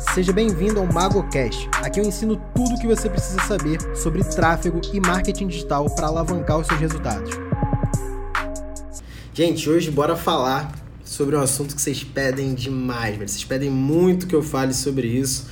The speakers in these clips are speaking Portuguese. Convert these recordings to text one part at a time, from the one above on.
Seja bem-vindo ao MagoCast. Aqui eu ensino tudo o que você precisa saber sobre tráfego e marketing digital para alavancar os seus resultados. Gente, hoje bora falar sobre um assunto que vocês pedem demais, velho. Vocês pedem muito que eu fale sobre isso.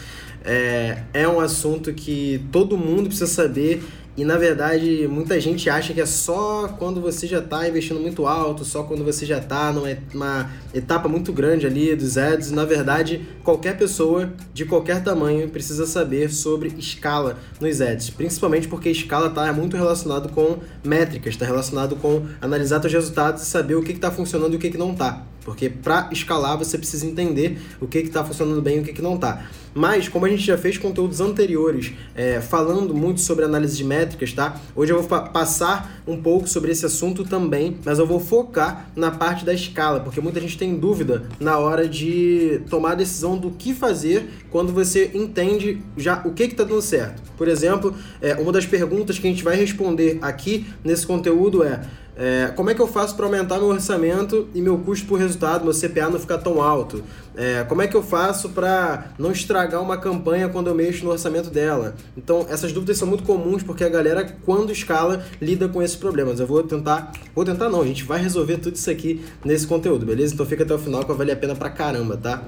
É, é um assunto que todo mundo precisa saber e na verdade, muita gente acha que é só quando você já está investindo muito alto, só quando você já está numa etapa muito grande ali dos ads. Na verdade, qualquer pessoa de qualquer tamanho precisa saber sobre escala nos ads, principalmente porque escala está muito relacionado com métricas, está relacionado com analisar seus resultados e saber o que está funcionando e o que, que não está. Porque para escalar você precisa entender o que está funcionando bem e o que, que não está. Mas, como a gente já fez conteúdos anteriores é, falando muito sobre análise de métricas, tá? Hoje eu vou passar um pouco sobre esse assunto também, mas eu vou focar na parte da escala, porque muita gente tem dúvida na hora de tomar a decisão do que fazer quando você entende já o que está dando certo. Por exemplo, é, uma das perguntas que a gente vai responder aqui nesse conteúdo é é, como é que eu faço para aumentar meu orçamento e meu custo por resultado, meu CPA não ficar tão alto? É, como é que eu faço para não estragar uma campanha quando eu mexo no orçamento dela? Então, essas dúvidas são muito comuns porque a galera, quando escala, lida com esses problemas. Eu vou tentar, vou tentar não, a gente vai resolver tudo isso aqui nesse conteúdo, beleza? Então fica até o final que vai valer a pena pra caramba, tá?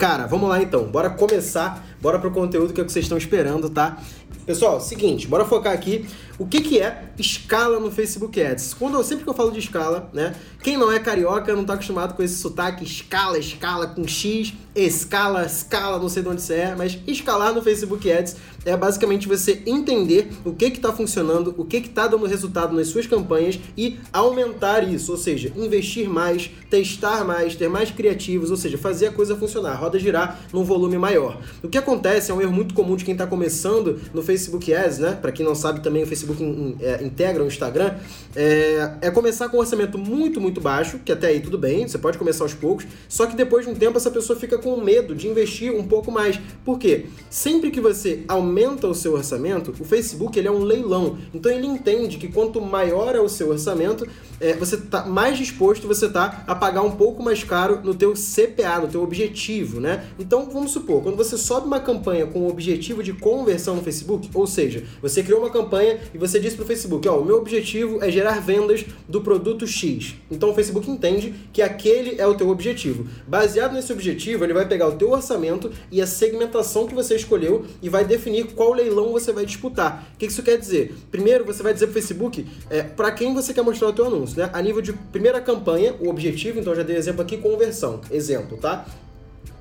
Cara, vamos lá então, bora começar, bora pro conteúdo que é que vocês estão esperando, tá? Pessoal, seguinte, bora focar aqui o que, que é escala no Facebook Ads. Quando eu, sempre que eu falo de escala, né? Quem não é carioca não está acostumado com esse sotaque escala, escala com X, escala, escala, não sei de onde você é, mas escalar no Facebook Ads é basicamente você entender o que está funcionando, o que está dando resultado nas suas campanhas e aumentar isso, ou seja, investir mais, testar mais, ter mais criativos, ou seja, fazer a coisa funcionar, a roda girar num volume maior. O que acontece é um erro muito comum de quem está começando no Facebook Ads, né? Para quem não sabe também o Facebook Facebook in, é, integra o Instagram, é, é, começar com um orçamento muito, muito baixo, que até aí tudo bem, você pode começar aos poucos, só que depois de um tempo essa pessoa fica com medo de investir um pouco mais. Por quê? Sempre que você aumenta o seu orçamento, o Facebook ele é um leilão, então ele entende que quanto maior é o seu orçamento, é, você tá mais disposto você tá a pagar um pouco mais caro no teu CPA, no teu objetivo, né? Então, vamos supor, quando você sobe uma campanha com o objetivo de conversão no Facebook, ou seja, você criou uma campanha e você disse para o Facebook, ó, o meu objetivo é gerar vendas do produto X. Então o Facebook entende que aquele é o teu objetivo. Baseado nesse objetivo, ele vai pegar o teu orçamento e a segmentação que você escolheu e vai definir qual leilão você vai disputar. O que isso quer dizer? Primeiro, você vai dizer para o Facebook é, para quem você quer mostrar o teu anúncio, né? A nível de primeira campanha, o objetivo, então já dei exemplo aqui, conversão. Exemplo, tá?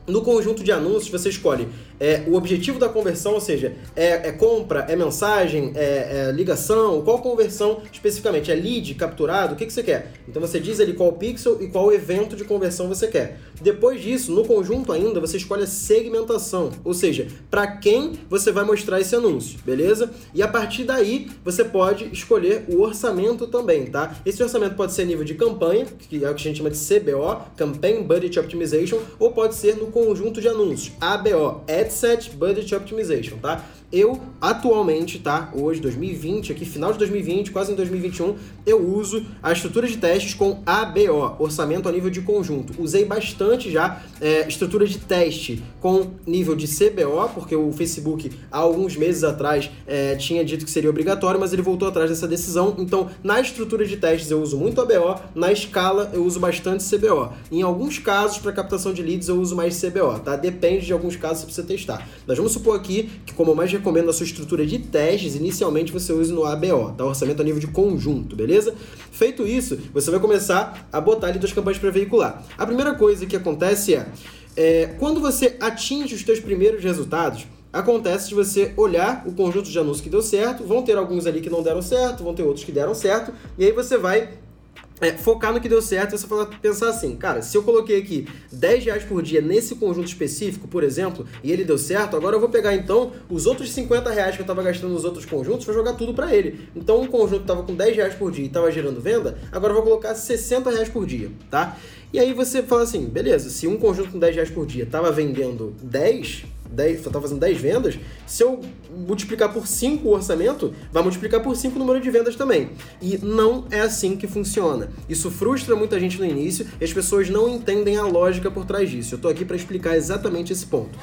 No conjunto de anúncios, você escolhe é, o objetivo da conversão, ou seja, é, é compra, é mensagem, é, é, ligação, qual conversão especificamente? É lead, capturado? O que, que você quer? Então você diz ali qual pixel e qual evento de conversão você quer. Depois disso, no conjunto ainda, você escolhe a segmentação, ou seja, para quem você vai mostrar esse anúncio, beleza? E a partir daí, você pode escolher o orçamento também, tá? Esse orçamento pode ser nível de campanha, que é o que a gente chama de CBO, Campaign Budget Optimization, ou pode ser no conjunto de anúncios, ABO, Ad Set Budget Optimization, tá? Eu, atualmente, tá? Hoje, 2020, aqui, final de 2020, quase em 2021, eu uso a estrutura de testes com ABO, orçamento a nível de conjunto. Usei bastante já é, estrutura de teste com nível de CBO, porque o Facebook, há alguns meses atrás, é, tinha dito que seria obrigatório, mas ele voltou atrás dessa decisão. Então, na estrutura de testes, eu uso muito ABO, na escala, eu uso bastante CBO. Em alguns casos, para captação de leads, eu uso mais CBO, tá? Depende de alguns casos para você testar. Nós vamos supor aqui que, como mais recomendo a sua estrutura de testes, inicialmente você use no ABO, tá? Orçamento a nível de conjunto, beleza? Feito isso, você vai começar a botar ali duas campanhas para veicular. A primeira coisa que acontece é, é quando você atinge os seus primeiros resultados, acontece de você olhar o conjunto de anúncios que deu certo, vão ter alguns ali que não deram certo, vão ter outros que deram certo, e aí você vai é, focar no que deu certo e você fala, pensar assim, cara, se eu coloquei aqui 10 reais por dia nesse conjunto específico, por exemplo, e ele deu certo, agora eu vou pegar então os outros 50 reais que eu estava gastando nos outros conjuntos, vou jogar tudo para ele. Então um conjunto estava com 10 reais por dia e estava gerando venda, agora eu vou colocar 60 reais por dia, tá? E aí você fala assim, beleza, se um conjunto com 10 reais por dia estava vendendo 10, 10, tá fazendo 10 vendas, se eu multiplicar por 5 o orçamento, vai multiplicar por 5 o número de vendas também. E não é assim que funciona. Isso frustra muita gente no início e as pessoas não entendem a lógica por trás disso. Eu tô aqui para explicar exatamente esse ponto.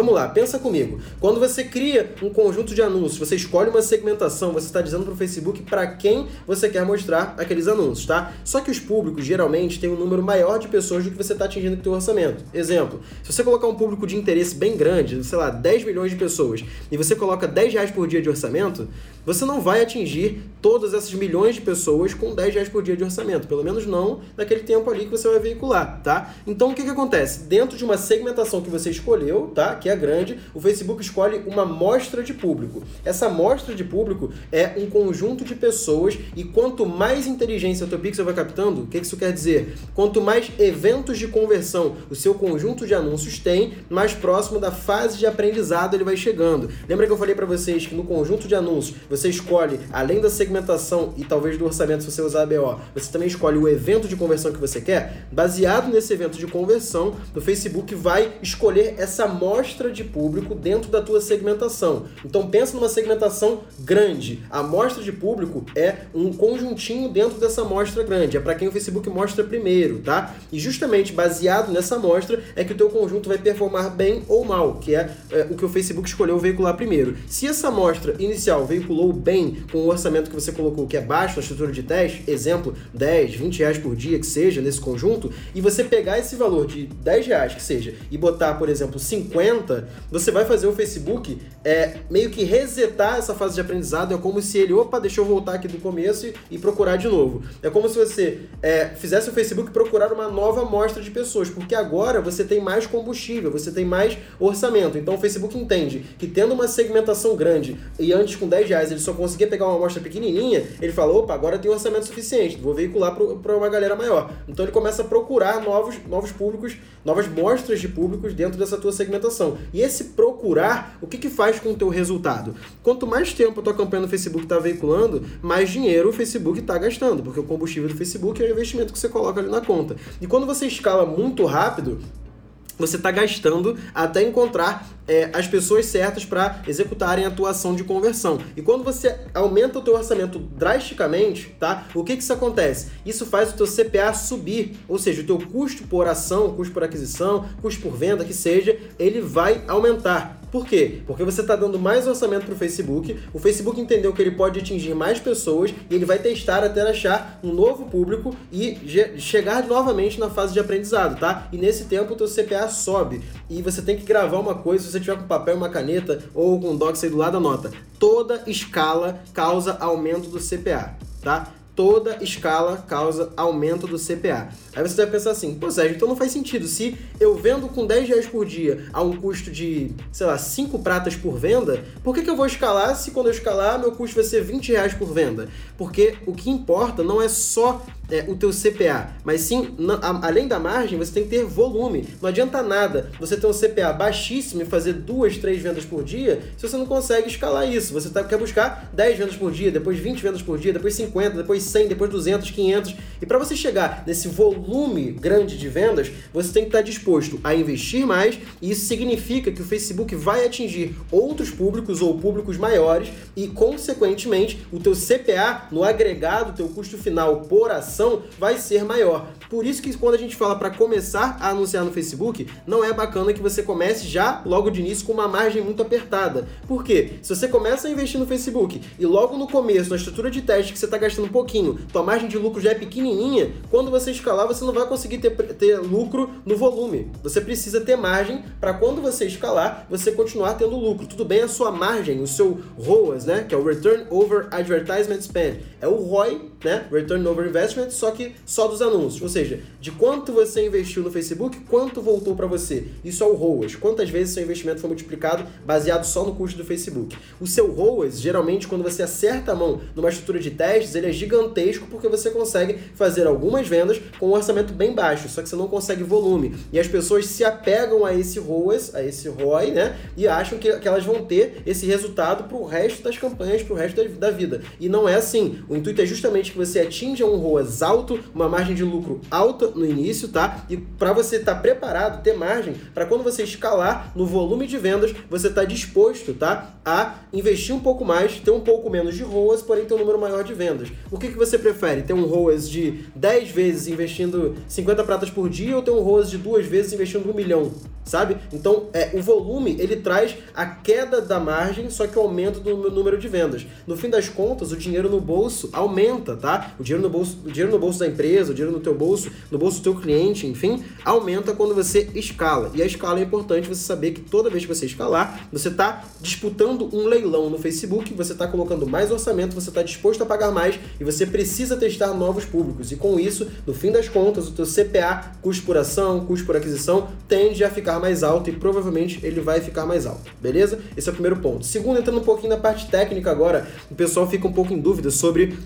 Vamos lá, pensa comigo. Quando você cria um conjunto de anúncios, você escolhe uma segmentação, você está dizendo para o Facebook para quem você quer mostrar aqueles anúncios, tá? Só que os públicos geralmente têm um número maior de pessoas do que você está atingindo com o seu orçamento. Exemplo, se você colocar um público de interesse bem grande, sei lá, 10 milhões de pessoas, e você coloca 10 reais por dia de orçamento, você não vai atingir todas essas milhões de pessoas com 10 reais por dia de orçamento. Pelo menos não naquele tempo ali que você vai veicular, tá? Então o que, que acontece? Dentro de uma segmentação que você escolheu, tá? Que é grande, o Facebook escolhe uma amostra de público. Essa amostra de público é um conjunto de pessoas e quanto mais inteligência o teu pixel vai captando, o que isso quer dizer? Quanto mais eventos de conversão o seu conjunto de anúncios tem, mais próximo da fase de aprendizado ele vai chegando. Lembra que eu falei para vocês que no conjunto de anúncios você escolhe, além da segmentação e talvez do orçamento se você usar a BO, você também escolhe o evento de conversão que você quer? Baseado nesse evento de conversão, o Facebook vai escolher essa amostra amostra de público dentro da tua segmentação. Então pensa numa segmentação grande. A amostra de público é um conjuntinho dentro dessa amostra grande. É para quem o Facebook mostra primeiro, tá? E justamente baseado nessa amostra é que o teu conjunto vai performar bem ou mal, que é, é o que o Facebook escolheu veicular primeiro. Se essa amostra inicial veiculou bem com o orçamento que você colocou, que é baixo na estrutura de teste, exemplo, 10, 20 reais por dia que seja nesse conjunto, e você pegar esse valor de 10 reais que seja e botar, por exemplo, 50 você vai fazer o Facebook é, meio que resetar essa fase de aprendizado. É como se ele, opa, deixa eu voltar aqui do começo e, e procurar de novo. É como se você é, fizesse o Facebook procurar uma nova amostra de pessoas, porque agora você tem mais combustível, você tem mais orçamento. Então o Facebook entende que tendo uma segmentação grande e antes com 10 reais ele só conseguia pegar uma amostra pequenininha, ele fala, opa, agora tem orçamento suficiente, vou veicular para uma galera maior. Então ele começa a procurar novos, novos públicos, novas mostras de públicos dentro dessa tua segmentação. E esse procurar, o que, que faz com o teu resultado? Quanto mais tempo a tua campanha no Facebook está veiculando, mais dinheiro o Facebook está gastando, porque o combustível do Facebook é o investimento que você coloca ali na conta. E quando você escala muito rápido, você está gastando até encontrar é, as pessoas certas para executarem a atuação de conversão. E quando você aumenta o teu orçamento drasticamente, tá? O que que isso acontece? Isso faz o teu CPA subir, ou seja, o teu custo por ação, custo por aquisição, custo por venda, que seja, ele vai aumentar. Por quê? Porque você está dando mais orçamento para o Facebook, o Facebook entendeu que ele pode atingir mais pessoas e ele vai testar até achar um novo público e chegar novamente na fase de aprendizado, tá? E nesse tempo o teu CPA sobe e você tem que gravar uma coisa, se você tiver com papel uma caneta ou com um docs aí do lado, anota. Toda escala causa aumento do CPA, tá? Toda escala causa aumento do CPA. Aí você deve pensar assim, pô Sérgio, então não faz sentido. Se eu vendo com 10 reais por dia a um custo de, sei lá, 5 pratas por venda, por que, que eu vou escalar se quando eu escalar meu custo vai ser 20 reais por venda? Porque o que importa não é só é, o teu CPA, mas sim, na, a, além da margem, você tem que ter volume. Não adianta nada você ter um CPA baixíssimo e fazer duas, três vendas por dia se você não consegue escalar isso. Você tá, quer buscar 10 vendas por dia, depois 20 vendas por dia, depois 50, depois 100, depois 200, 500. E para você chegar nesse volume grande de vendas, você tem que estar disposto a investir mais e isso significa que o Facebook vai atingir outros públicos ou públicos maiores e, consequentemente, o teu CPA no agregado, teu custo final por ação vai ser maior. Por isso que quando a gente fala para começar a anunciar no Facebook, não é bacana que você comece já logo de início com uma margem muito apertada. Por quê? Se você começa a investir no Facebook e logo no começo, na estrutura de teste que você está gastando um pouquinho, tua margem de lucro já é pequenininha, quando você escalar você não vai conseguir ter, ter lucro no volume. Você precisa ter margem para quando você escalar, você continuar tendo lucro. Tudo bem a sua margem, o seu ROAS, né, que é o Return Over Advertisement Spend, é o ROI, né, Return Over Investment só que só dos anúncios. Ou seja, de quanto você investiu no Facebook, quanto voltou para você. Isso é o ROAS. Quantas vezes seu investimento foi multiplicado baseado só no custo do Facebook. O seu ROAS, geralmente, quando você acerta a mão numa estrutura de testes, ele é gigantesco gigantesco porque você consegue fazer algumas vendas com um orçamento bem baixo, só que você não consegue volume. E as pessoas se apegam a esse ROAS, a esse ROI, né? E acham que, que elas vão ter esse resultado para o resto das campanhas, para o resto da, da, vida. E não é assim. O intuito é justamente que você atinja um ROAS alto, uma margem de lucro alta no início, tá? E para você estar tá preparado, ter margem, para quando você escalar no volume de vendas, você está disposto, tá? A investir um pouco mais, ter um pouco menos de ROAS, porém ter um número maior de vendas. O que, que você prefere? Ter um ROAS de 10 vezes investindo 50 pratas por dia ou ter um ROAS de duas vezes investindo um milhão? Sabe? Então, é, o volume ele traz a queda da margem, só que o aumento do número de vendas. No fim das contas, o dinheiro no bolso aumenta, tá? O dinheiro no bolso, o dinheiro no bolso da empresa, o dinheiro no teu bolso, no bolso do teu cliente, enfim, aumenta quando você escala. E a escala é importante você saber que toda vez que você escalar, você está disputando um leilão no Facebook, você está colocando mais orçamento, você está disposto a pagar mais e você precisa testar novos públicos. E com isso, no fim das contas, o teu CPA, custo por ação, custo por aquisição, tende a ficar mais alto e provavelmente ele vai ficar mais alto, beleza? Esse é o primeiro ponto. Segundo, entrando um pouquinho na parte técnica agora, o pessoal fica um pouco em dúvida sobre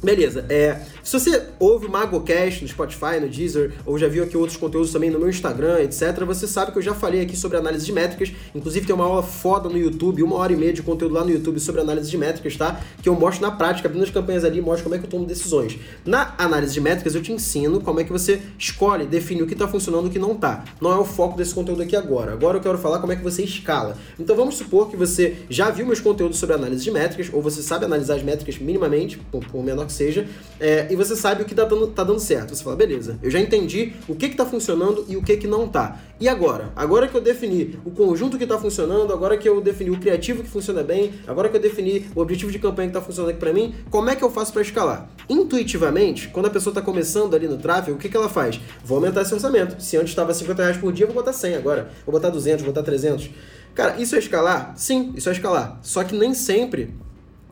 Beleza, é, se você ouve o MagoCast no Spotify, no Deezer, ou já viu aqui outros conteúdos também no meu Instagram, etc., você sabe que eu já falei aqui sobre análise de métricas, inclusive tem uma aula foda no YouTube, uma hora e meia de conteúdo lá no YouTube sobre análise de métricas, tá? Que eu mostro na prática, abrindo as campanhas ali, mostro como é que eu tomo decisões. Na análise de métricas eu te ensino como é que você escolhe, define o que está funcionando e o que não está. Não é o foco desse conteúdo aqui agora. Agora eu quero falar como é que você escala. Então vamos supor que você já viu meus conteúdos sobre análise de métricas, ou você sabe analisar as métricas minimamente, por menor que seja, é, e você sabe o que tá dando, tá dando certo. Você fala, beleza, eu já entendi o que que tá funcionando e o que que não tá. E agora? Agora que eu defini o conjunto que tá funcionando, agora que eu defini o criativo que funciona bem, agora que eu defini o objetivo de campanha que tá funcionando aqui para mim, como é que eu faço para escalar? Intuitivamente, quando a pessoa tá começando ali no tráfego, o que que ela faz? Vou aumentar esse orçamento. Se antes estava 50 reais por dia, vou botar 100 agora. Vou botar 200, vou botar 300. Cara, isso é escalar? Sim, isso é escalar. Só que nem sempre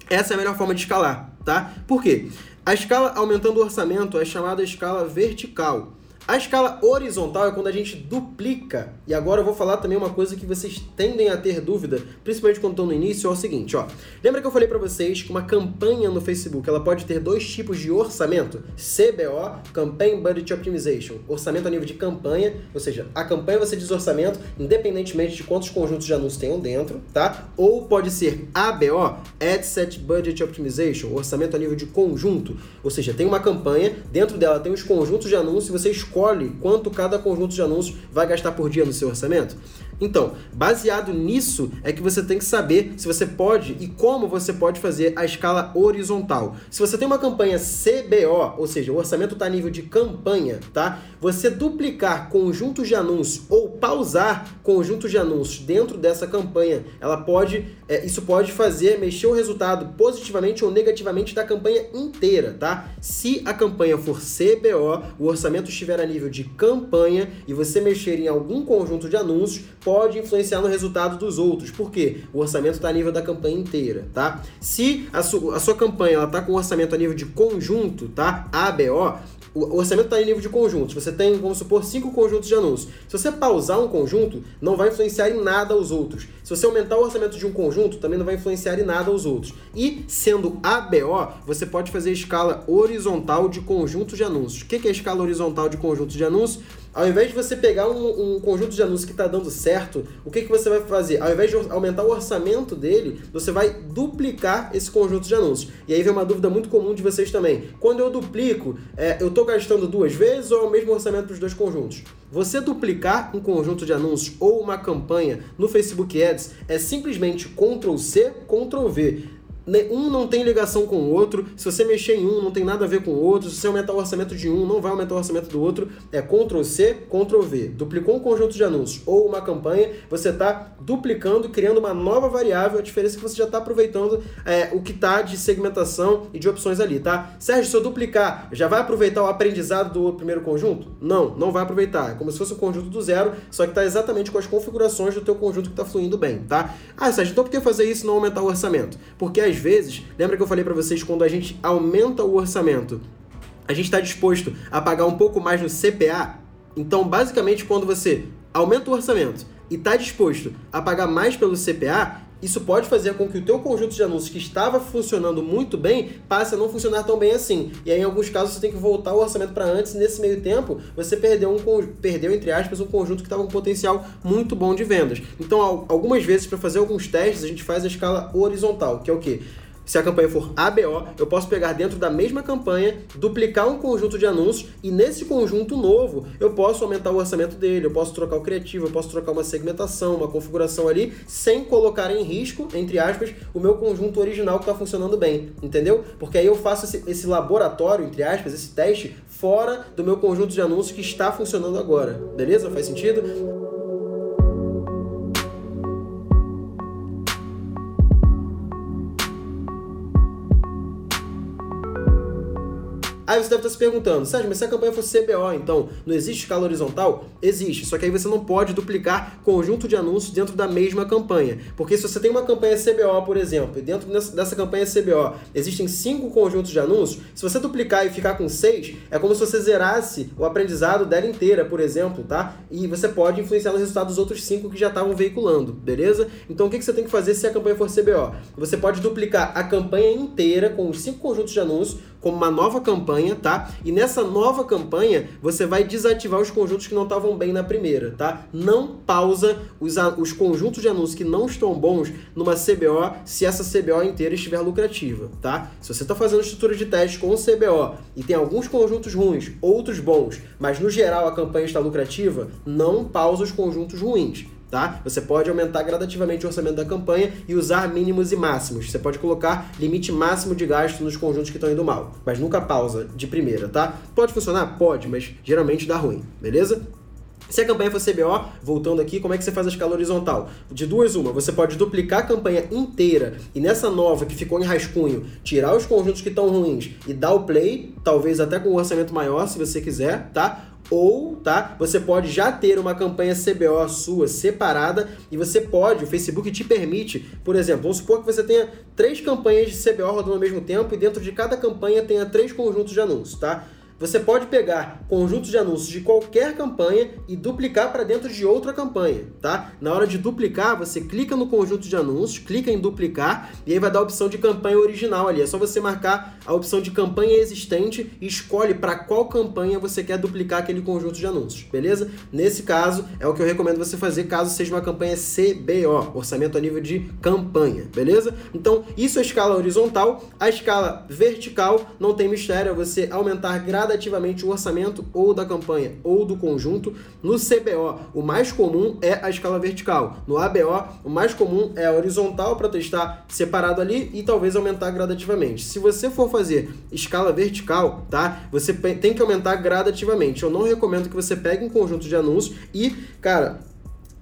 essa é a melhor forma de escalar, tá? Por quê? A escala aumentando o orçamento é chamada escala vertical. A escala horizontal é quando a gente duplica. E agora eu vou falar também uma coisa que vocês tendem a ter dúvida, principalmente quando estão no início, é o seguinte, ó. Lembra que eu falei para vocês que uma campanha no Facebook, ela pode ter dois tipos de orçamento? CBO, Campaign Budget Optimization. Orçamento a nível de campanha, ou seja, a campanha você diz orçamento independentemente de quantos conjuntos de anúncios tenham dentro, tá? Ou pode ser ABO, Ad Set Budget Optimization, orçamento a nível de conjunto. Ou seja, tem uma campanha, dentro dela tem os conjuntos de anúncios e você escolhe escolhe quanto cada conjunto de anúncios vai gastar por dia no seu orçamento? Então, baseado nisso, é que você tem que saber se você pode e como você pode fazer a escala horizontal. Se você tem uma campanha CBO, ou seja, o orçamento está a nível de campanha, tá? Você duplicar conjuntos de anúncios ou pausar conjuntos de anúncios dentro dessa campanha, ela pode, é, isso pode fazer mexer o resultado positivamente ou negativamente da campanha inteira, tá? Se a campanha for CBO, o orçamento estiver a nível de campanha e você mexer em algum conjunto de anúncios, pode influenciar no resultado dos outros. Por quê? O orçamento está a nível da campanha inteira, tá? Se a, su a sua campanha está com orçamento a nível de conjunto, tá? ABO, o orçamento está em nível de conjuntos. Você tem, vamos supor, cinco conjuntos de anúncios. Se você pausar um conjunto, não vai influenciar em nada os outros. Se você aumentar o orçamento de um conjunto, também não vai influenciar em nada os outros. E, sendo ABO, você pode fazer escala horizontal de conjuntos de anúncios. O que é escala horizontal de conjuntos de anúncios? Ao invés de você pegar um, um conjunto de anúncios que está dando certo, o que, que você vai fazer? Ao invés de aumentar o orçamento dele, você vai duplicar esse conjunto de anúncios. E aí vem uma dúvida muito comum de vocês também. Quando eu duplico, é, eu estou gastando duas vezes ou é o mesmo orçamento para os dois conjuntos? Você duplicar um conjunto de anúncios ou uma campanha no Facebook Ads é simplesmente Ctrl C, Ctrl V um não tem ligação com o outro. Se você mexer em um, não tem nada a ver com o outro. Se você aumentar o orçamento de um, não vai aumentar o orçamento do outro. É Ctrl C, Ctrl V. Duplicou um conjunto de anúncios ou uma campanha, você está duplicando, criando uma nova variável. A diferença é que você já está aproveitando é, o que está de segmentação e de opções ali, tá? Sérgio, se eu duplicar, já vai aproveitar o aprendizado do primeiro conjunto? Não, não vai aproveitar. É como se fosse um conjunto do zero, só que está exatamente com as configurações do teu conjunto que está fluindo bem, tá? Ah, Sérgio, então por que fazer isso e não aumentar o orçamento? Porque às vezes, lembra que eu falei para vocês quando a gente aumenta o orçamento, a gente está disposto a pagar um pouco mais no CPA? Então, basicamente, quando você aumenta o orçamento e está disposto a pagar mais pelo CPA, isso pode fazer com que o teu conjunto de anúncios que estava funcionando muito bem passe a não funcionar tão bem assim. E aí, em alguns casos, você tem que voltar o orçamento para antes, nesse meio tempo, você perdeu, um, perdeu, entre aspas, um conjunto que estava com potencial muito bom de vendas. Então, algumas vezes, para fazer alguns testes, a gente faz a escala horizontal, que é o quê? Se a campanha for ABO, eu posso pegar dentro da mesma campanha, duplicar um conjunto de anúncios e nesse conjunto novo eu posso aumentar o orçamento dele, eu posso trocar o criativo, eu posso trocar uma segmentação, uma configuração ali, sem colocar em risco, entre aspas, o meu conjunto original que está funcionando bem, entendeu? Porque aí eu faço esse, esse laboratório, entre aspas, esse teste fora do meu conjunto de anúncios que está funcionando agora, beleza? Faz sentido? Aí você deve estar se perguntando, Sérgio, mas se a campanha for CBO, então não existe escala horizontal? Existe, só que aí você não pode duplicar conjunto de anúncios dentro da mesma campanha. Porque se você tem uma campanha CBO, por exemplo, e dentro dessa campanha CBO existem cinco conjuntos de anúncios, se você duplicar e ficar com seis, é como se você zerasse o aprendizado dela inteira, por exemplo, tá? E você pode influenciar no resultado dos outros cinco que já estavam veiculando, beleza? Então o que você tem que fazer se a campanha for CBO? Você pode duplicar a campanha inteira com os cinco conjuntos de anúncios como uma nova campanha, tá? E nessa nova campanha, você vai desativar os conjuntos que não estavam bem na primeira, tá? Não pausa os, os conjuntos de anúncios que não estão bons numa CBO se essa CBO inteira estiver lucrativa, tá? Se você está fazendo estrutura de teste com o CBO e tem alguns conjuntos ruins, outros bons, mas no geral a campanha está lucrativa, não pausa os conjuntos ruins tá? Você pode aumentar gradativamente o orçamento da campanha e usar mínimos e máximos. Você pode colocar limite máximo de gasto nos conjuntos que estão indo mal, mas nunca pausa de primeira, tá? Pode funcionar? Pode, mas geralmente dá ruim, beleza? Se a campanha for CBO, voltando aqui, como é que você faz a escala horizontal? De duas, uma, você pode duplicar a campanha inteira e nessa nova que ficou em rascunho, tirar os conjuntos que estão ruins e dar o play, talvez até com um orçamento maior, se você quiser, tá? Ou, tá? Você pode já ter uma campanha CBO sua separada e você pode, o Facebook te permite, por exemplo, vamos supor que você tenha três campanhas de CBO rodando ao mesmo tempo e dentro de cada campanha tenha três conjuntos de anúncios, tá? Você pode pegar conjuntos de anúncios de qualquer campanha e duplicar para dentro de outra campanha, tá? Na hora de duplicar, você clica no conjunto de anúncios, clica em duplicar e aí vai dar a opção de campanha original ali. É só você marcar a opção de campanha existente e escolhe para qual campanha você quer duplicar aquele conjunto de anúncios, beleza? Nesse caso, é o que eu recomendo você fazer caso seja uma campanha CBO, orçamento a nível de campanha, beleza? Então, isso é a escala horizontal. A escala vertical não tem mistério, é você aumentar gradativamente gradativamente o orçamento ou da campanha ou do conjunto. No CBO, o mais comum é a escala vertical. No ABO, o mais comum é a horizontal para testar separado ali e talvez aumentar gradativamente. Se você for fazer escala vertical, tá? Você tem que aumentar gradativamente. Eu não recomendo que você pegue um conjunto de anúncios e, cara,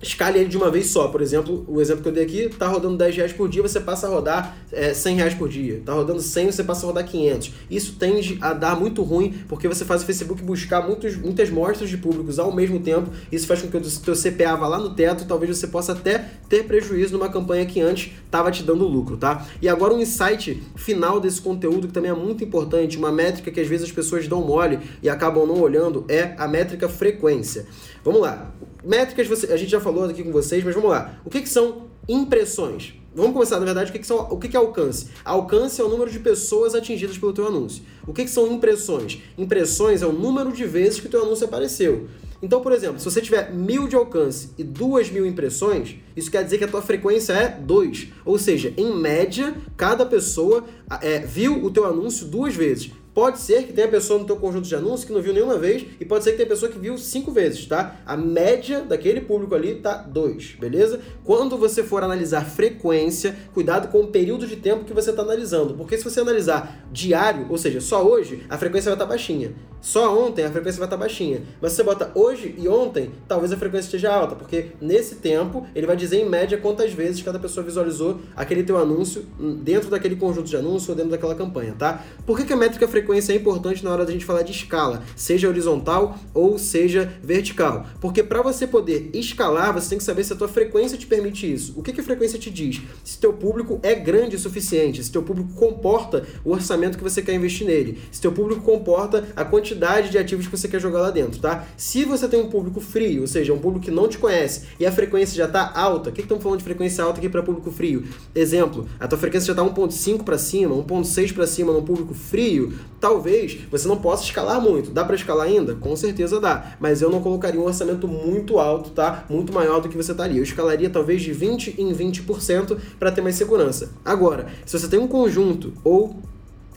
escale ele de uma vez só. Por exemplo, o exemplo que eu dei aqui, tá rodando 10 reais por dia, você passa a rodar é, 100 reais por dia. Tá rodando 100, você passa a rodar 500. Isso tende a dar muito ruim, porque você faz o Facebook buscar muitos, muitas mostras de públicos ao mesmo tempo. Isso faz com que o seu CPA vá lá no teto, talvez você possa até ter prejuízo numa campanha que antes estava te dando lucro, tá? E agora um insight final desse conteúdo que também é muito importante, uma métrica que às vezes as pessoas dão mole e acabam não olhando, é a métrica frequência. Vamos lá. Métricas, você, a gente já falou aqui com vocês, mas vamos lá. O que, que são impressões? Vamos começar, na verdade, o que, que, são, o que, que é alcance? Alcance é o número de pessoas atingidas pelo teu anúncio. O que, que são impressões? Impressões é o número de vezes que o teu anúncio apareceu. Então, por exemplo, se você tiver mil de alcance e duas mil impressões, isso quer dizer que a tua frequência é 2. Ou seja, em média, cada pessoa é, viu o teu anúncio duas vezes. Pode ser que tenha pessoa no teu conjunto de anúncios que não viu nenhuma vez e pode ser que tenha pessoa que viu cinco vezes, tá? A média daquele público ali tá dois, beleza? Quando você for analisar frequência, cuidado com o período de tempo que você está analisando, porque se você analisar diário, ou seja, só hoje, a frequência vai estar tá baixinha. Só ontem a frequência vai estar tá baixinha. Mas se você bota hoje e ontem, talvez a frequência esteja alta, porque nesse tempo ele vai dizer em média quantas vezes cada pessoa visualizou aquele teu anúncio dentro daquele conjunto de anúncios ou dentro daquela campanha, tá? Por que, que a métrica frequência frequência é importante na hora da gente falar de escala, seja horizontal ou seja vertical. Porque para você poder escalar, você tem que saber se a tua frequência te permite isso. O que, que a frequência te diz? Se teu público é grande o suficiente, se teu público comporta o orçamento que você quer investir nele, se teu público comporta a quantidade de ativos que você quer jogar lá dentro, tá? Se você tem um público frio, ou seja, um público que não te conhece e a frequência já está alta, o que estamos falando de frequência alta aqui para público frio? Exemplo, a tua frequência já está 1.5 para cima, 1.6 para cima no público frio, talvez você não possa escalar muito. Dá para escalar ainda? Com certeza dá, mas eu não colocaria um orçamento muito alto, tá? Muito maior do que você estaria. Eu escalaria talvez de 20 em 20% para ter mais segurança. Agora, se você tem um conjunto ou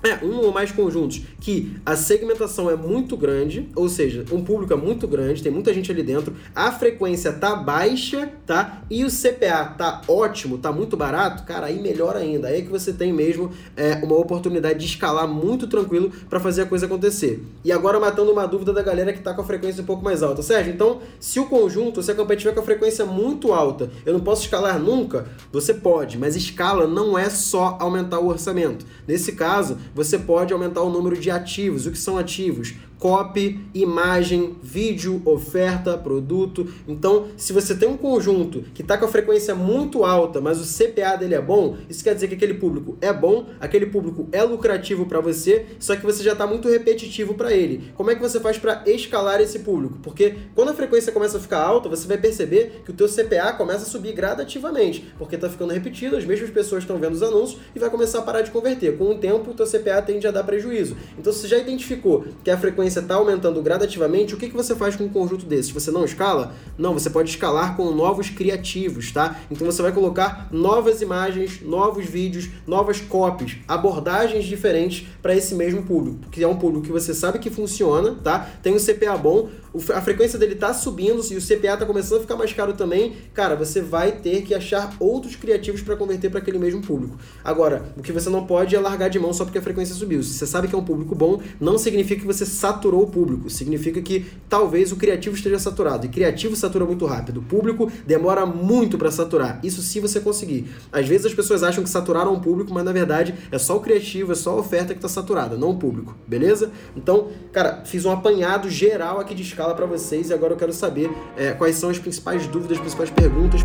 é, um ou mais conjuntos que a segmentação é muito grande, ou seja, um público é muito grande, tem muita gente ali dentro, a frequência tá baixa, tá? E o CPA tá ótimo, tá muito barato, cara, aí melhor ainda. Aí é que você tem mesmo é, uma oportunidade de escalar muito tranquilo para fazer a coisa acontecer. E agora matando uma dúvida da galera que tá com a frequência um pouco mais alta. Sérgio, então, se o conjunto, se a campanha tiver com a frequência muito alta, eu não posso escalar nunca? Você pode, mas escala não é só aumentar o orçamento. Nesse caso, você pode aumentar o número de ativos. O que são ativos? Copy, imagem, vídeo, oferta, produto. Então, se você tem um conjunto que está com a frequência muito alta, mas o CPA dele é bom, isso quer dizer que aquele público é bom, aquele público é lucrativo para você, só que você já está muito repetitivo para ele. Como é que você faz para escalar esse público? Porque quando a frequência começa a ficar alta, você vai perceber que o teu CPA começa a subir gradativamente, porque está ficando repetido, as mesmas pessoas estão vendo os anúncios e vai começar a parar de converter. Com o tempo, o teu CPA tende a dar prejuízo. Então, você já identificou que a frequência frequência está aumentando gradativamente, o que, que você faz com um conjunto desses? Você não escala? Não, você pode escalar com novos criativos, tá? Então você vai colocar novas imagens, novos vídeos, novas copies, abordagens diferentes para esse mesmo público, que é um público que você sabe que funciona, tá? Tem um CPA bom, a frequência dele tá subindo e o CPA tá começando a ficar mais caro também, cara, você vai ter que achar outros criativos para converter para aquele mesmo público. Agora, o que você não pode é largar de mão só porque a frequência subiu. Se você sabe que é um público bom, não significa que você saturou o público, significa que talvez o criativo esteja saturado. E criativo satura muito rápido. O público demora muito para saturar. Isso se você conseguir. Às vezes as pessoas acham que saturaram o público, mas na verdade é só o criativo, é só a oferta que está saturada, não o público, beleza? Então, cara, fiz um apanhado geral aqui de escala fala para vocês e agora eu quero saber é, quais são as principais dúvidas, as principais perguntas.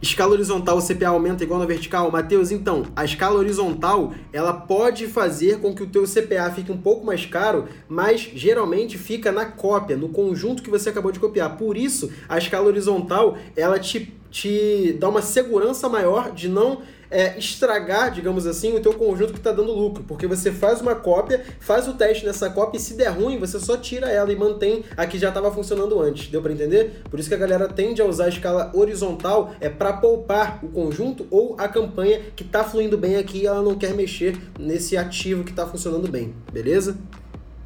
Escala horizontal, o CPA aumenta igual na vertical? Matheus, então, a escala horizontal, ela pode fazer com que o teu CPA fique um pouco mais caro, mas geralmente fica na cópia, no conjunto que você acabou de copiar. Por isso, a escala horizontal, ela te, te dá uma segurança maior de não é, estragar, digamos assim, o teu conjunto que está dando lucro, porque você faz uma cópia, faz o teste nessa cópia e se der ruim, você só tira ela e mantém a que já estava funcionando antes. Deu para entender? Por isso que a galera tende a usar a escala horizontal é para poupar o conjunto ou a campanha que está fluindo bem aqui e ela não quer mexer nesse ativo que está funcionando bem, beleza?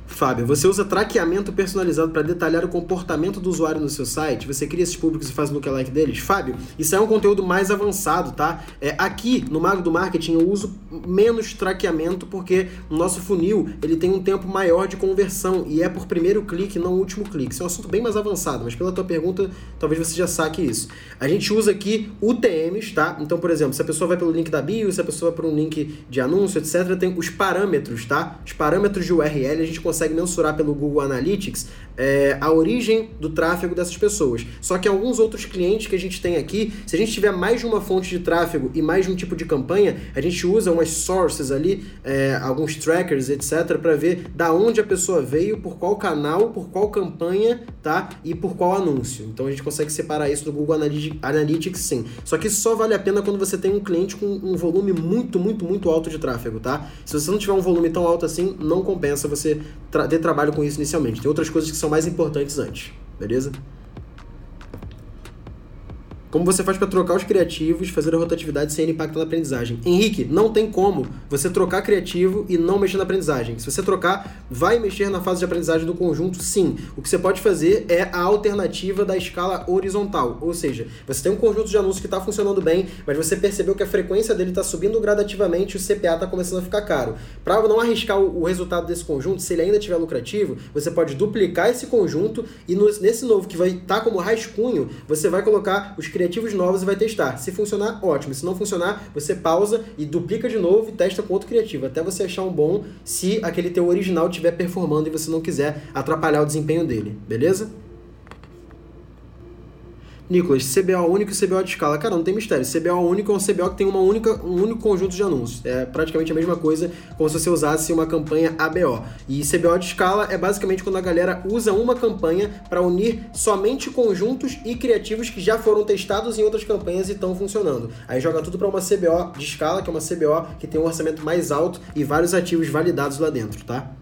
Fábio, você usa traqueamento personalizado para detalhar o comportamento do usuário no seu site? Você cria esses públicos e faz o lookalike deles? Fábio, isso é um conteúdo mais avançado, tá? É, aqui no Mago do Marketing eu uso menos traqueamento porque o nosso funil ele tem um tempo maior de conversão e é por primeiro clique, não último clique. Isso é um assunto bem mais avançado, mas pela tua pergunta talvez você já saque isso. A gente usa aqui UTMs, tá? Então, por exemplo, se a pessoa vai pelo link da bio, se a pessoa vai para um link de anúncio, etc., tem os parâmetros, tá? Os parâmetros de URL a gente consegue consegue mensurar pelo Google Analytics é, a origem do tráfego dessas pessoas. Só que alguns outros clientes que a gente tem aqui, se a gente tiver mais de uma fonte de tráfego e mais de um tipo de campanha, a gente usa umas sources ali, é, alguns trackers, etc, para ver da onde a pessoa veio, por qual canal, por qual campanha, tá? E por qual anúncio. Então a gente consegue separar isso do Google Analytics, sim. Só que isso só vale a pena quando você tem um cliente com um volume muito, muito, muito alto de tráfego, tá? Se você não tiver um volume tão alto assim, não compensa você ter trabalho com isso inicialmente. Tem outras coisas que são mais importantes antes, beleza? Como você faz para trocar os criativos, fazer a rotatividade sem impacto na aprendizagem? Henrique, não tem como você trocar criativo e não mexer na aprendizagem. Se você trocar, vai mexer na fase de aprendizagem do conjunto, sim. O que você pode fazer é a alternativa da escala horizontal. Ou seja, você tem um conjunto de anúncios que está funcionando bem, mas você percebeu que a frequência dele está subindo gradativamente e o CPA está começando a ficar caro. Para não arriscar o resultado desse conjunto, se ele ainda estiver lucrativo, você pode duplicar esse conjunto e nesse novo que vai estar tá como rascunho, você vai colocar os criativos novos e vai testar. Se funcionar, ótimo. Se não funcionar, você pausa e duplica de novo e testa com outro criativo, até você achar um bom se aquele teu original estiver performando e você não quiser atrapalhar o desempenho dele, beleza? Nicolas, CBO único e CBO de escala. Cara, não tem mistério. CBO único é um CBO que tem uma única, um único conjunto de anúncios. É praticamente a mesma coisa como se você usasse uma campanha ABO. E CBO de escala é basicamente quando a galera usa uma campanha para unir somente conjuntos e criativos que já foram testados em outras campanhas e estão funcionando. Aí joga tudo para uma CBO de escala, que é uma CBO que tem um orçamento mais alto e vários ativos validados lá dentro, tá?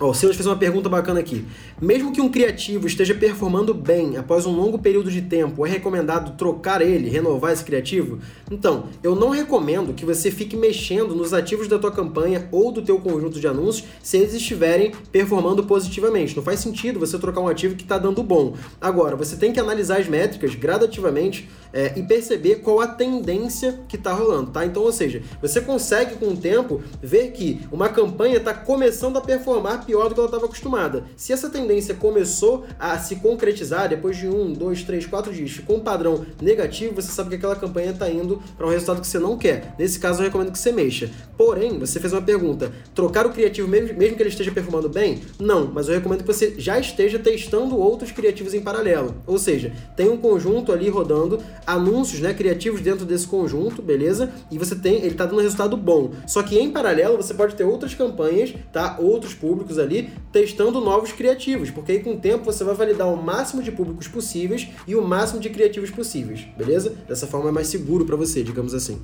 Ó, o Silas fez uma pergunta bacana aqui. Mesmo que um criativo esteja performando bem após um longo período de tempo, é recomendado trocar ele, renovar esse criativo? Então, eu não recomendo que você fique mexendo nos ativos da tua campanha ou do teu conjunto de anúncios se eles estiverem performando positivamente. Não faz sentido você trocar um ativo que está dando bom. Agora, você tem que analisar as métricas gradativamente é, e perceber qual a tendência que está rolando, tá? Então, ou seja, você consegue com o tempo ver que uma campanha está começando a performar pior do que ela estava acostumada. Se essa tendência começou a se concretizar depois de um, dois, três, quatro dias, com um padrão negativo, você sabe que aquela campanha está indo para um resultado que você não quer. Nesse caso, eu recomendo que você mexa. Porém, você fez uma pergunta: trocar o criativo mesmo, mesmo que ele esteja performando bem? Não, mas eu recomendo que você já esteja testando outros criativos em paralelo. Ou seja, tem um conjunto ali rodando, anúncios né, criativos dentro desse conjunto, beleza? E você tem, ele está dando um resultado bom. Só que em paralelo, você pode ter outras campanhas, tá? Outros públicos públicos ali testando novos criativos, porque aí com o tempo você vai validar o máximo de públicos possíveis e o máximo de criativos possíveis, beleza? Dessa forma é mais seguro para você, digamos assim.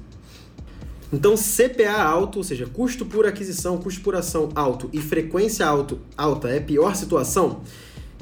Então, CPA alto, ou seja, custo por aquisição, custo por ação alto e frequência alto, alta é pior situação?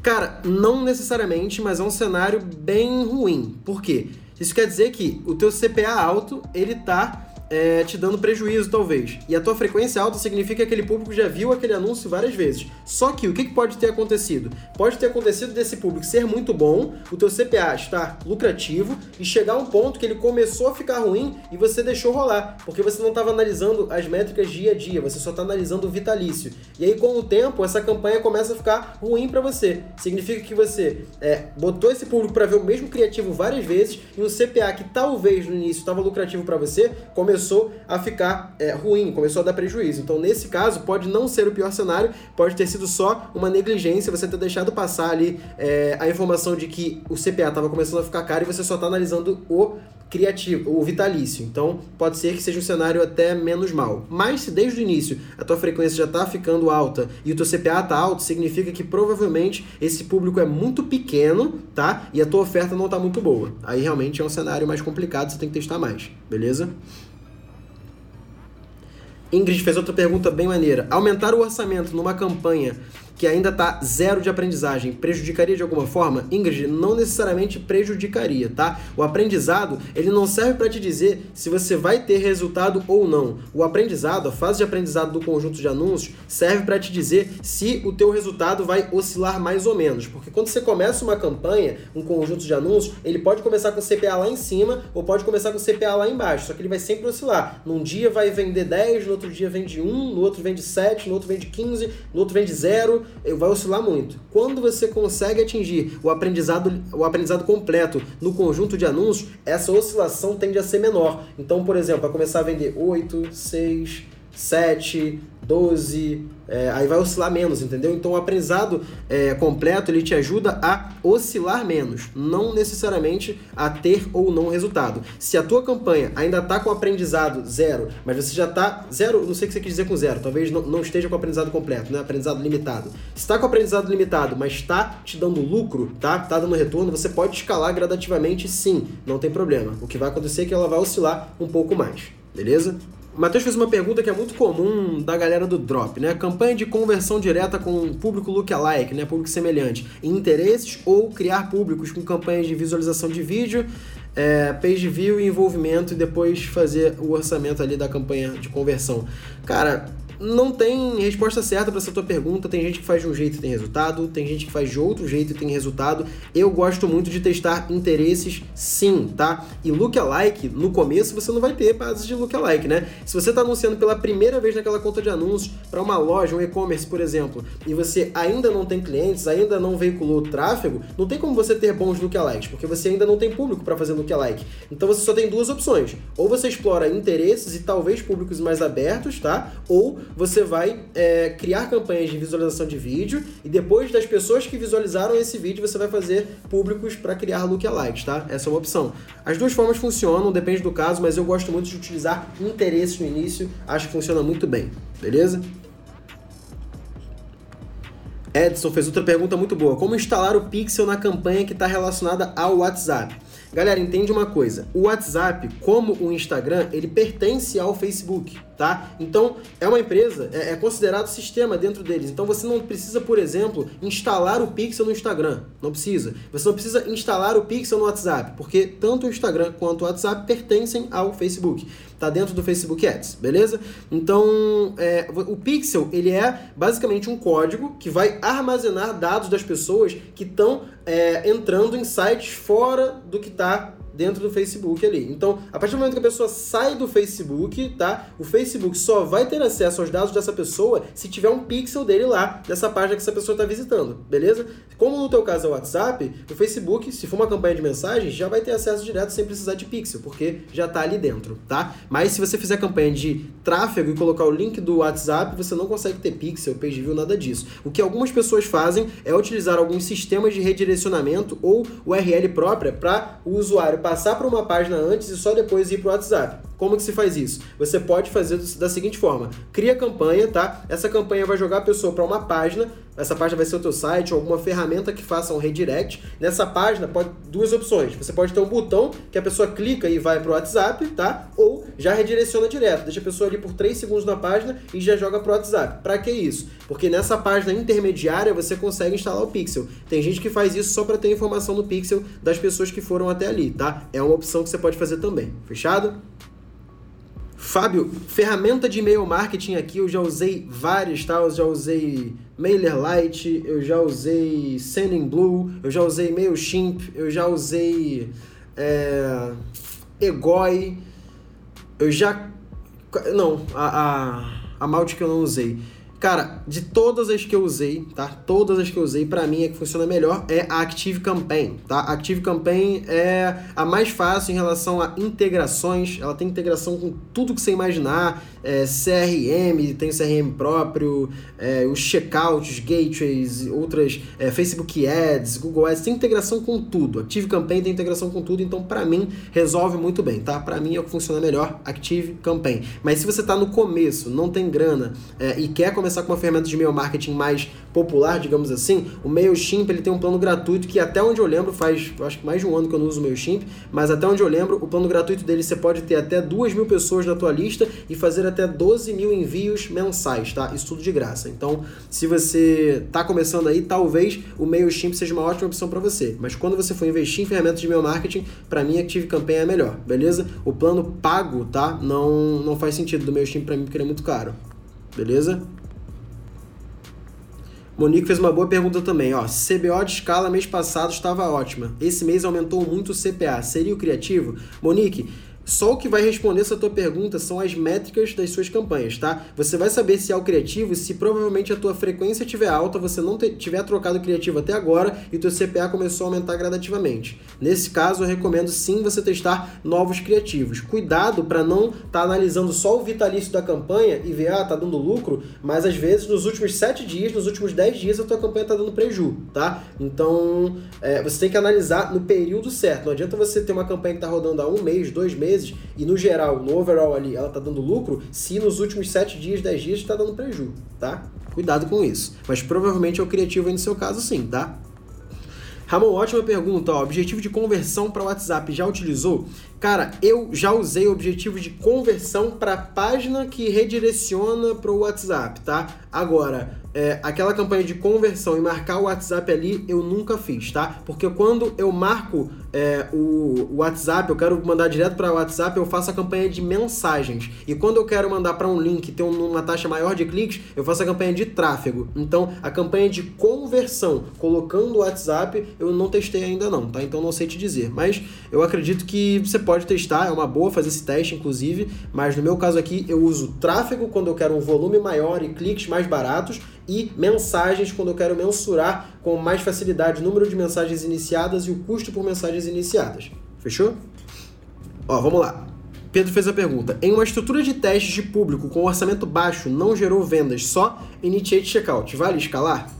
Cara, não necessariamente, mas é um cenário bem ruim. Por quê? Isso quer dizer que o teu CPA alto, ele tá é, te dando prejuízo, talvez. E a tua frequência alta significa que aquele público já viu aquele anúncio várias vezes. Só que o que, pode ter acontecido? Pode ter acontecido desse público ser muito bom, o teu CPA estar lucrativo e chegar a um ponto que ele começou a ficar ruim e você deixou rolar, porque você não estava analisando as métricas dia a dia, você só está analisando o vitalício. E aí, com o tempo, essa campanha começa a ficar ruim para você. Significa que você é, botou esse público para ver o mesmo criativo várias vezes e um CPA que talvez no início estava lucrativo para você começou começou a ficar é, ruim, começou a dar prejuízo. Então, nesse caso, pode não ser o pior cenário, pode ter sido só uma negligência, você ter deixado passar ali é, a informação de que o CPA estava começando a ficar caro e você só está analisando o criativo, o vitalício. Então, pode ser que seja um cenário até menos mal. Mas se desde o início a tua frequência já está ficando alta e o teu CPA está alto, significa que provavelmente esse público é muito pequeno, tá? E a tua oferta não está muito boa. Aí realmente é um cenário mais complicado, você tem que testar mais, beleza? Ingrid fez outra pergunta bem maneira. Aumentar o orçamento numa campanha que ainda está zero de aprendizagem, prejudicaria de alguma forma? Ingrid, não necessariamente prejudicaria, tá? O aprendizado, ele não serve para te dizer se você vai ter resultado ou não. O aprendizado, a fase de aprendizado do conjunto de anúncios, serve para te dizer se o teu resultado vai oscilar mais ou menos. Porque quando você começa uma campanha, um conjunto de anúncios, ele pode começar com CPA lá em cima ou pode começar com CPA lá embaixo, só que ele vai sempre oscilar. Num dia vai vender 10, no outro dia vende 1, no outro vende 7, no outro vende 15, no outro vende 0, vai oscilar muito. Quando você consegue atingir o aprendizado, o aprendizado completo no conjunto de anúncios, essa oscilação tende a ser menor. Então, por exemplo, vai começar a vender 8, 6, 7, 12, é, aí vai oscilar menos, entendeu? Então o aprendizado é, completo ele te ajuda a oscilar menos, não necessariamente a ter ou não resultado. Se a tua campanha ainda está com aprendizado zero, mas você já está zero, não sei o que você quer dizer com zero, talvez não, não esteja com aprendizado completo, né? Aprendizado limitado. Se está com aprendizado limitado, mas está te dando lucro, tá? Tá dando retorno, você pode escalar gradativamente, sim, não tem problema. O que vai acontecer é que ela vai oscilar um pouco mais, beleza? Matheus fez uma pergunta que é muito comum da galera do Drop, né? Campanha de conversão direta com público lookalike, né? Público semelhante. Interesses ou criar públicos com campanhas de visualização de vídeo é, page view e envolvimento e depois fazer o orçamento ali da campanha de conversão. Cara, não tem resposta certa para essa tua pergunta. Tem gente que faz de um jeito e tem resultado, tem gente que faz de outro jeito e tem resultado. Eu gosto muito de testar interesses, sim, tá? E lookalike, no começo você não vai ter bases de lookalike, né? Se você está anunciando pela primeira vez naquela conta de anúncios para uma loja, um e-commerce, por exemplo, e você ainda não tem clientes, ainda não veiculou tráfego, não tem como você ter bons lookalikes, porque você ainda não tem público para fazer lookalike. Então você só tem duas opções. Ou você explora interesses e talvez públicos mais abertos, tá? Ou você vai é, criar campanhas de visualização de vídeo e depois das pessoas que visualizaram esse vídeo, você vai fazer públicos para criar lookalikes, tá? Essa é uma opção. As duas formas funcionam, depende do caso, mas eu gosto muito de utilizar interesses no início, acho que funciona muito bem, beleza? Edson fez outra pergunta muito boa. Como instalar o Pixel na campanha que está relacionada ao WhatsApp? Galera, entende uma coisa. O WhatsApp, como o Instagram, ele pertence ao Facebook tá? Então, é uma empresa, é, é, considerado sistema dentro deles. Então, você não precisa, por exemplo, instalar o Pixel no Instagram. Não precisa. Você não precisa instalar o Pixel no WhatsApp, porque tanto o Instagram quanto o WhatsApp pertencem ao Facebook. Tá dentro do Facebook Ads, beleza? Então, é, o Pixel, ele é basicamente um código que vai armazenar dados das pessoas que estão é, entrando em sites fora do que está dentro do Facebook ali. Então, a partir do momento que a pessoa sai do Facebook, tá? O Facebook só vai ter acesso aos dados dessa pessoa se tiver um pixel dele lá, dessa página que essa pessoa está visitando, beleza? Como no teu caso é o WhatsApp, o Facebook, se for uma campanha de mensagens, já vai ter acesso direto sem precisar de pixel, porque já está ali dentro, tá? Mas se você fizer campanha de tráfego e colocar o link do WhatsApp, você não consegue ter pixel, page view, nada disso. O que algumas pessoas fazem é utilizar alguns sistemas de redirecionamento ou URL própria para o usuário passar para uma página antes e só depois ir para o WhatsApp. Como que se faz isso? Você pode fazer da seguinte forma: cria campanha, tá? Essa campanha vai jogar a pessoa para uma página. Essa página vai ser o teu site ou alguma ferramenta que faça um redirect. Nessa página pode duas opções. Você pode ter um botão que a pessoa clica e vai para o WhatsApp, tá? Ou já redireciona direto, deixa a pessoa ali por 3 segundos na página e já joga para o WhatsApp. Para que isso? Porque nessa página intermediária você consegue instalar o Pixel. Tem gente que faz isso só para ter informação no Pixel das pessoas que foram até ali, tá? É uma opção que você pode fazer também. Fechado? Fábio, ferramenta de e-mail marketing aqui, eu já usei várias, tá? Eu já usei MailerLite, eu já usei Sendinblue, eu já usei MailChimp, eu já usei é, Egoi, eu já... Não, a, a, a Malte que eu não usei. Cara, de todas as que eu usei, tá? Todas as que eu usei, para mim, a que funciona melhor é a Active Campaign, tá? A Active Campaign é a mais fácil em relação a integrações. Ela tem integração com tudo que você imaginar. É, CRM, tem CRM próprio, é, os checkouts, gateways, outras, é, Facebook Ads, Google Ads, tem integração com tudo. Active Campaign tem integração com tudo, então para mim resolve muito bem, tá? Para mim é o que funciona melhor, Active Campaign. Mas se você tá no começo, não tem grana é, e quer começar começar com uma ferramenta de e-mail marketing mais popular, digamos assim, o MailChimp ele tem um plano gratuito que até onde eu lembro, faz acho que mais de um ano que eu não uso o MailChimp, mas até onde eu lembro, o plano gratuito dele você pode ter até 2 mil pessoas na tua lista e fazer até 12 mil envios mensais, tá? Isso tudo de graça. Então, se você tá começando aí, talvez o MailChimp seja uma ótima opção para você. Mas quando você for investir em ferramentas de e-mail marketing, para mim Active Campaign é melhor, beleza? O plano pago, tá? Não, não faz sentido do MailChimp para mim porque ele é muito caro. Beleza? Monique fez uma boa pergunta também, ó. CBO de escala mês passado estava ótima. Esse mês aumentou muito o CPA. Seria o criativo? Monique, só o que vai responder essa tua pergunta são as métricas das suas campanhas, tá? Você vai saber se é o criativo se provavelmente a tua frequência estiver alta, você não tiver trocado criativo até agora e teu CPA começou a aumentar gradativamente. Nesse caso, eu recomendo sim você testar novos criativos. Cuidado para não estar tá analisando só o vitalício da campanha e ver, ah, tá dando lucro, mas às vezes nos últimos 7 dias, nos últimos 10 dias, a tua campanha tá dando preju, tá? Então, é, você tem que analisar no período certo. Não adianta você ter uma campanha que tá rodando há um mês, dois meses, meses e no geral, no overall ali, ela tá dando lucro, se nos últimos 7 dias, 10 dias está dando prejuízo, tá? Cuidado com isso. Mas provavelmente é o criativo aí no seu caso sim, tá? Ramon, ótima pergunta. Ó, objetivo de conversão para WhatsApp, já utilizou? Cara, eu já usei objetivo de conversão para página que redireciona para o WhatsApp, tá? Agora, é, aquela campanha de conversão e marcar o WhatsApp ali, eu nunca fiz, tá? Porque quando eu marco é, o, o, WhatsApp, eu quero mandar direto para o WhatsApp, eu faço a campanha de mensagens. E quando eu quero mandar para um link ter uma taxa maior de cliques, eu faço a campanha de tráfego. Então, a campanha de conversão, colocando o WhatsApp, eu não testei ainda não, tá? Então não sei te dizer. Mas eu acredito que você pode testar, é uma boa fazer esse teste, inclusive. Mas no meu caso aqui, eu uso tráfego quando eu quero um volume maior e cliques mais baratos e mensagens quando eu quero mensurar com mais facilidade o número de mensagens iniciadas e o custo por mensagens iniciadas. Fechou? Ó, vamos lá. Pedro fez a pergunta: em uma estrutura de testes de público com orçamento baixo não gerou vendas, só initiate checkout, vale escalar?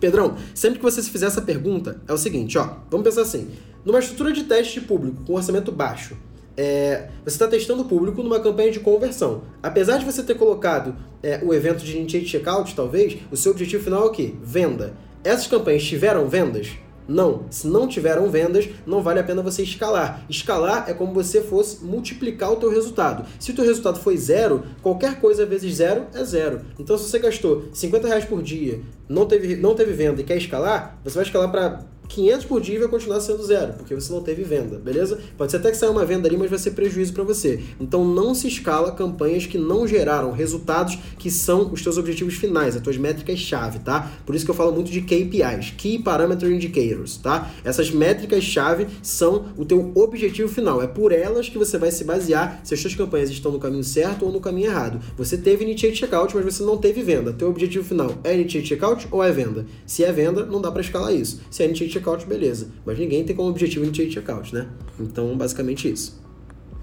Pedrão, sempre que você se fizer essa pergunta, é o seguinte, ó, vamos pensar assim: numa estrutura de teste público com orçamento baixo, é, você está testando o público numa campanha de conversão. Apesar de você ter colocado é, o evento de Initiate Checkout, talvez, o seu objetivo final é o quê? Venda. Essas campanhas tiveram vendas? Não. Se não tiveram vendas, não vale a pena você escalar. Escalar é como você fosse multiplicar o teu resultado. Se o teu resultado foi zero, qualquer coisa vezes zero é zero. Então, se você gastou 50 reais por dia, não teve, não teve venda e quer escalar, você vai escalar para 500 por dia vai continuar sendo zero, porque você não teve venda, beleza? Pode ser até que saia uma venda ali, mas vai ser prejuízo para você. Então não se escala campanhas que não geraram resultados que são os teus objetivos finais, as tuas métricas-chave, tá? Por isso que eu falo muito de KPIs, Key Parameter Indicators, tá? Essas métricas-chave são o teu objetivo final, é por elas que você vai se basear se as suas campanhas estão no caminho certo ou no caminho errado. Você teve Initiate Checkout, mas você não teve venda. Teu objetivo final é Initiate Checkout ou é venda? Se é venda, não dá para escalar isso. Se é Initiate checkout, beleza. Mas ninguém tem como objetivo initiate checkout, né? Então, basicamente isso.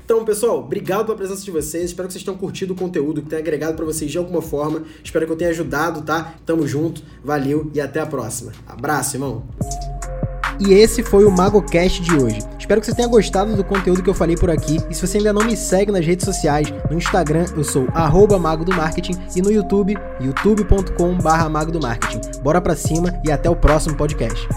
Então, pessoal, obrigado pela presença de vocês. Espero que vocês tenham curtido o conteúdo, que tenha agregado para vocês de alguma forma. Espero que eu tenha ajudado, tá? Tamo junto, valeu e até a próxima. Abraço, irmão. E esse foi o MagoCast de hoje. Espero que você tenha gostado do conteúdo que eu falei por aqui. E se você ainda não me segue nas redes sociais, no Instagram eu sou Mago do Marketing e no YouTube, youtube.com/mago do Marketing. Bora pra cima e até o próximo podcast.